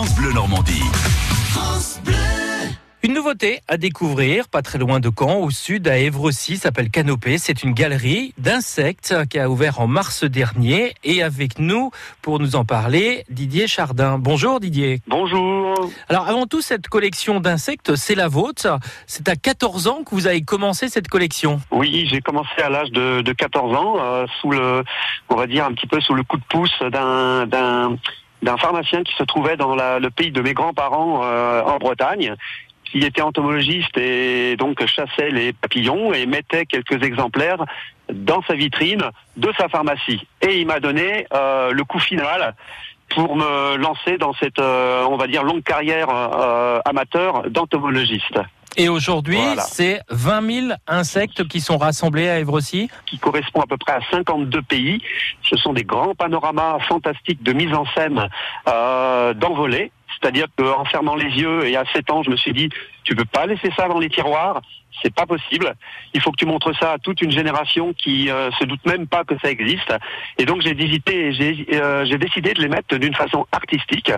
France Bleu Normandie. Une nouveauté à découvrir, pas très loin de Caen, au sud, à Évrecy, s'appelle Canopée. C'est une galerie d'insectes qui a ouvert en mars dernier. Et avec nous, pour nous en parler, Didier Chardin. Bonjour Didier. Bonjour. Alors avant tout, cette collection d'insectes, c'est la vôtre. C'est à 14 ans que vous avez commencé cette collection. Oui, j'ai commencé à l'âge de, de 14 ans, euh, sous le, on va dire un petit peu sous le coup de pouce d'un, d'un, pharmacien qui se trouvait dans le pays de mes grands-parents euh, en Bretagne qui était entomologiste et donc chassait les papillons et mettait quelques exemplaires dans sa vitrine de sa pharmacie. Et il m'a donné euh, le coup final pour me lancer dans cette, euh, on va dire, longue carrière amateur d'entomologiste. Et aujourd'hui, Voilà. c'est 20 000 insectes qui sont rassemblés à Évrecy. qui correspond à peu près à 52 pays. Ce sont des grands panoramas fantastiques de mise en scène euh, d'envolée. C'est-à-dire qu'en fermant les yeux et à 7 ans, je me suis dit, tu peux pas laisser ça dans les tiroirs, c'est pas possible. Il faut que tu montres ça à toute une génération qui euh, se doute même pas que ça existe. Et donc j'ai hésité, euh, j'ai décidé de les mettre d'une façon artistique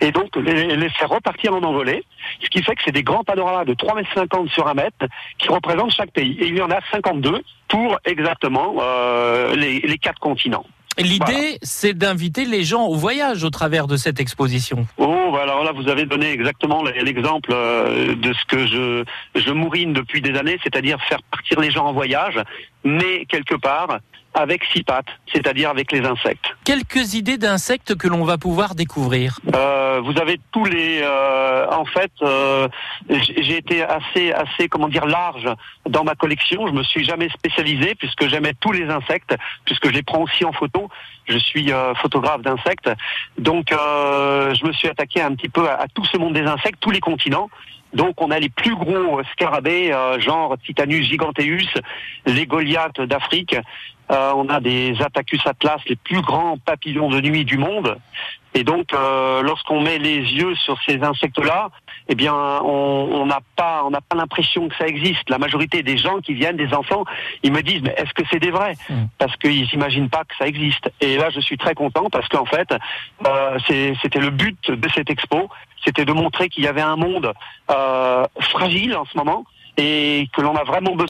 et donc les, les faire repartir en envolée. Ce qui fait que c'est des grands panoramas de 3,50 mètres sur un mètre qui représentent chaque pays. Et il y en a 52 pour exactement euh, les, les quatre continents. L'idée, c'est d'inviter les gens au voyage au travers de cette exposition. Oh, bah alors là, vous avez donné exactement l'exemple euh, de ce que je, je mourine depuis des années, c'est-à-dire faire partir les gens en voyage, mais quelque part avec six pattes, c'est-à-dire avec les insectes. Quelques idées d'insectes que l'on va pouvoir découvrir. Euh, vous avez tous les. euh, en fait, euh, j'ai été assez, assez, comment dire, large dans ma collection. Je me suis jamais spécialisé puisque j'aimais tous les insectes, puisque je les prends aussi en photo. Je suis euh, photographe d'insectes, donc euh, je me suis attaqué un petit peu à, à tout ce monde des insectes, tous les continents. Donc on a les plus gros scarabées, euh, genre Titanus giganteus, les Goliaths d'Afrique. Euh, on a des Attacus atlas, les plus grands papillons de nuit du monde. Et donc, euh, lorsqu'on met les yeux sur ces insectes-là, eh bien, on n'a pas, on n'a pas l'impression que ça existe. La majorité des gens qui viennent, des enfants, ils me disent, mais est-ce que c'est des vrais? Mm. Parce qu'ils s'imaginent pas que ça existe. Et là, je suis très content parce qu'en fait, euh, c'était le but de cette expo, c'était de montrer qu'il y avait un monde euh, fragile en ce moment et que l'on a vraiment besoin